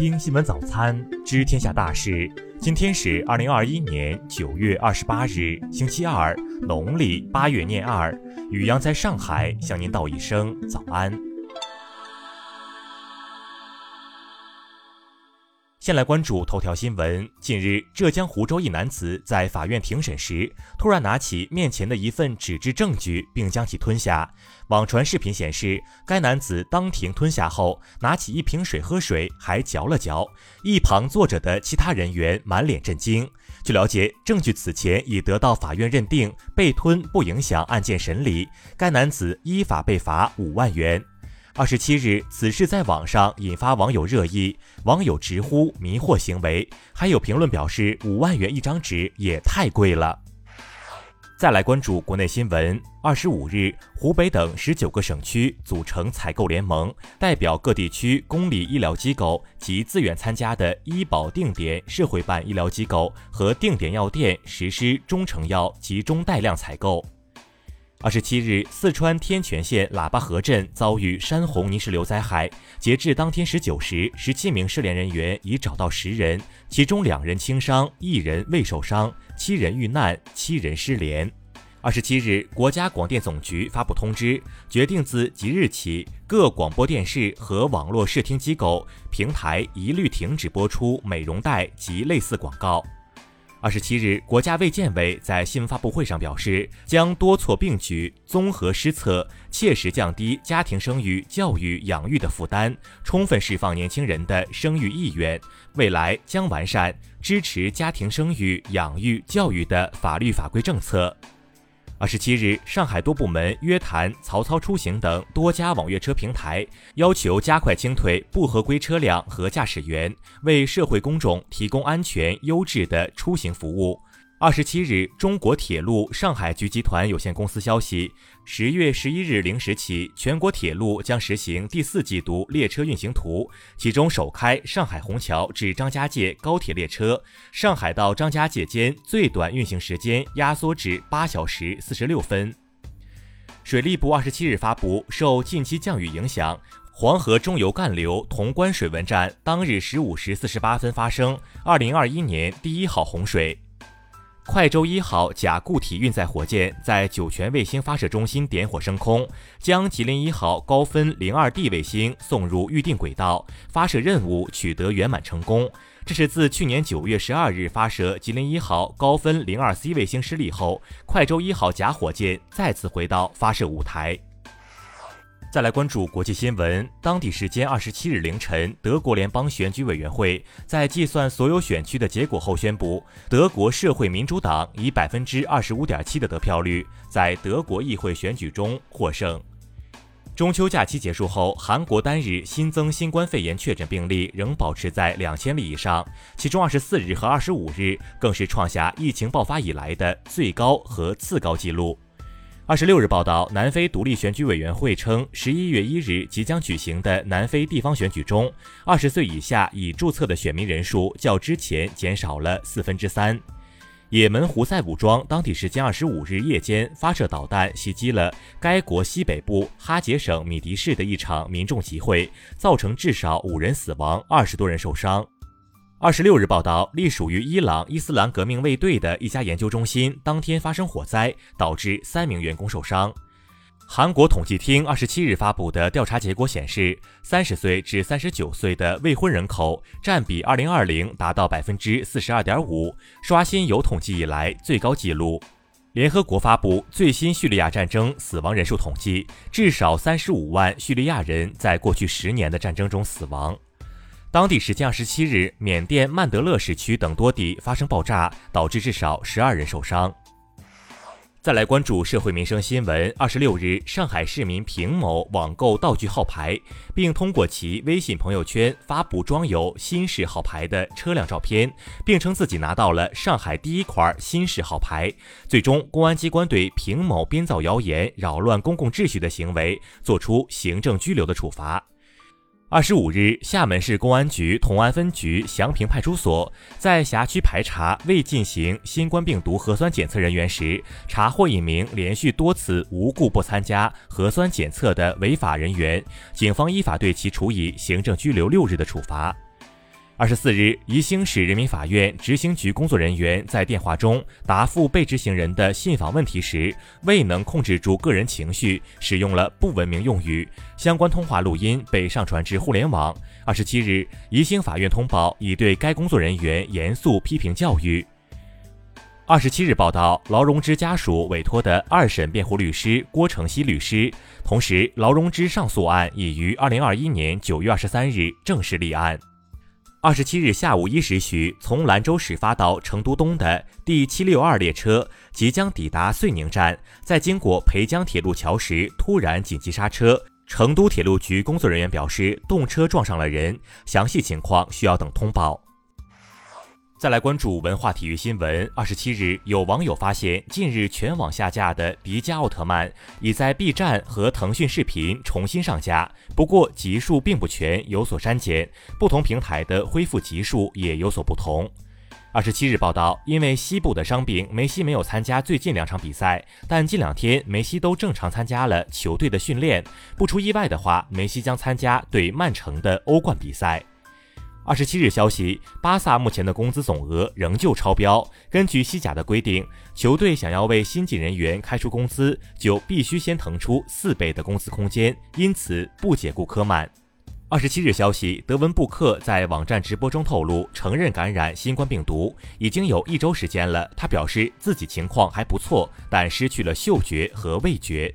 听新闻早餐，知天下大事。今天是二零二一年九月二十八日，星期二，农历八月廿二。雨阳在上海向您道一声早安。先来关注头条新闻。近日，浙江湖州一男子在法院庭审时，突然拿起面前的一份纸质证据，并将其吞下。网传视频显示，该男子当庭吞下后，拿起一瓶水喝水，还嚼了嚼。一旁坐着的其他人员满脸震惊。据了解，证据此前已得到法院认定，被吞不影响案件审理。该男子依法被罚五万元。二十七日，此事在网上引发网友热议，网友直呼迷惑行为，还有评论表示五万元一张纸也太贵了。再来关注国内新闻，二十五日，湖北等十九个省区组成采购联盟，代表各地区公立医疗机构及自愿参加的医保定点社会办医疗机构和定点药店实施中成药集中带量采购。二十七日，四川天全县喇叭河镇遭遇山洪泥石流灾害。截至当天十九时，十七名失联人员已找到十人，其中两人轻伤，一人未受伤，七人遇难，七人失联。二十七日，国家广电总局发布通知，决定自即日起，各广播电视和网络视听机构平台一律停止播出美容贷及类似广告。二十七日，国家卫健委在新闻发布会上表示，将多措并举，综合施策，切实降低家庭生育、教育、养育的负担，充分释放年轻人的生育意愿。未来将完善支持家庭生育、养育、教育的法律法规政策。二十七日，上海多部门约谈曹操出行等多家网约车平台，要求加快清退不合规车辆和驾驶员，为社会公众提供安全优质的出行服务。二十七日，中国铁路上海局集团有限公司消息，十月十一日零时起，全国铁路将实行第四季度列车运行图，其中首开上海虹桥至张家界高铁列车，上海到张家界间最短运行时间压缩至八小时四十六分。水利部二十七日发布，受近期降雨影响，黄河中游干流潼关水文站当日十五时四十八分发生二零二一年第一号洪水。快舟一号甲固体运载火箭在酒泉卫星发射中心点火升空，将吉林一号高分零二 D 卫星送入预定轨道，发射任务取得圆满成功。这是自去年九月十二日发射吉林一号高分零二 C 卫星失利后，快舟一号甲火箭再次回到发射舞台。再来关注国际新闻。当地时间二十七日凌晨，德国联邦选举委员会在计算所有选区的结果后宣布，德国社会民主党以百分之二十五点七的得票率，在德国议会选举中获胜。中秋假期结束后，韩国单日新增新冠肺炎确诊病例仍保持在两千例以上，其中二十四日和二十五日更是创下疫情爆发以来的最高和次高纪录。二十六日报道，南非独立选举委员会称，十一月一日即将举行的南非地方选举中，二十岁以下已注册的选民人数较之前减少了四分之三。也门胡塞武装当地时间二十五日夜间发射导弹袭击了该国西北部哈杰省米迪市的一场民众集会，造成至少五人死亡，二十多人受伤。二十六日报道，隶属于伊朗伊斯兰革命卫队的一家研究中心当天发生火灾，导致三名员工受伤。韩国统计厅二十七日发布的调查结果显示，三十岁至三十九岁的未婚人口占比二零二零达到百分之四十二点五，刷新有统计以来最高纪录。联合国发布最新叙利亚战争死亡人数统计，至少三十五万叙利亚人在过去十年的战争中死亡。当地时间二十七日，缅甸曼德勒市区等多地发生爆炸，导致至少十二人受伤。再来关注社会民生新闻。二十六日，上海市民平某网购道具号牌，并通过其微信朋友圈发布装有新式号牌的车辆照片，并称自己拿到了上海第一块新式号牌。最终，公安机关对平某编造谣言、扰乱公共秩序的行为作出行政拘留的处罚。二十五日，厦门市公安局同安分局祥平派出所，在辖区排查未进行新冠病毒核酸检测人员时，查获一名连续多次无故不参加核酸检测的违法人员，警方依法对其处以行政拘留六日的处罚。二十四日，宜兴市人民法院执行局工作人员在电话中答复被执行人的信访问题时，未能控制住个人情绪，使用了不文明用语，相关通话录音被上传至互联网。二十七日，宜兴法院通报已对该工作人员严肃批评教育。二十七日报道，劳荣枝家属委托的二审辩护律师郭成熙律师，同时劳荣枝上诉案已于二零二一年九月二十三日正式立案。二十七日下午一时许，从兰州始发到成都东的第七六二列车即将抵达遂宁站，在经过裴江铁路桥时突然紧急刹车。成都铁路局工作人员表示，动车撞上了人，详细情况需要等通报。再来关注文化体育新闻。二十七日，有网友发现，近日全网下架的《迪迦奥特曼》已在 B 站和腾讯视频重新上架，不过集数并不全，有所删减。不同平台的恢复集数也有所不同。二十七日报道，因为膝部的伤病，梅西没有参加最近两场比赛，但近两天梅西都正常参加了球队的训练。不出意外的话，梅西将参加对曼城的欧冠比赛。二十七日消息，巴萨目前的工资总额仍旧超标。根据西甲的规定，球队想要为新进人员开出工资，就必须先腾出四倍的工资空间，因此不解雇科曼。二十七日消息，德文布克在网站直播中透露，承认感染新冠病毒已经有一周时间了。他表示自己情况还不错，但失去了嗅觉和味觉。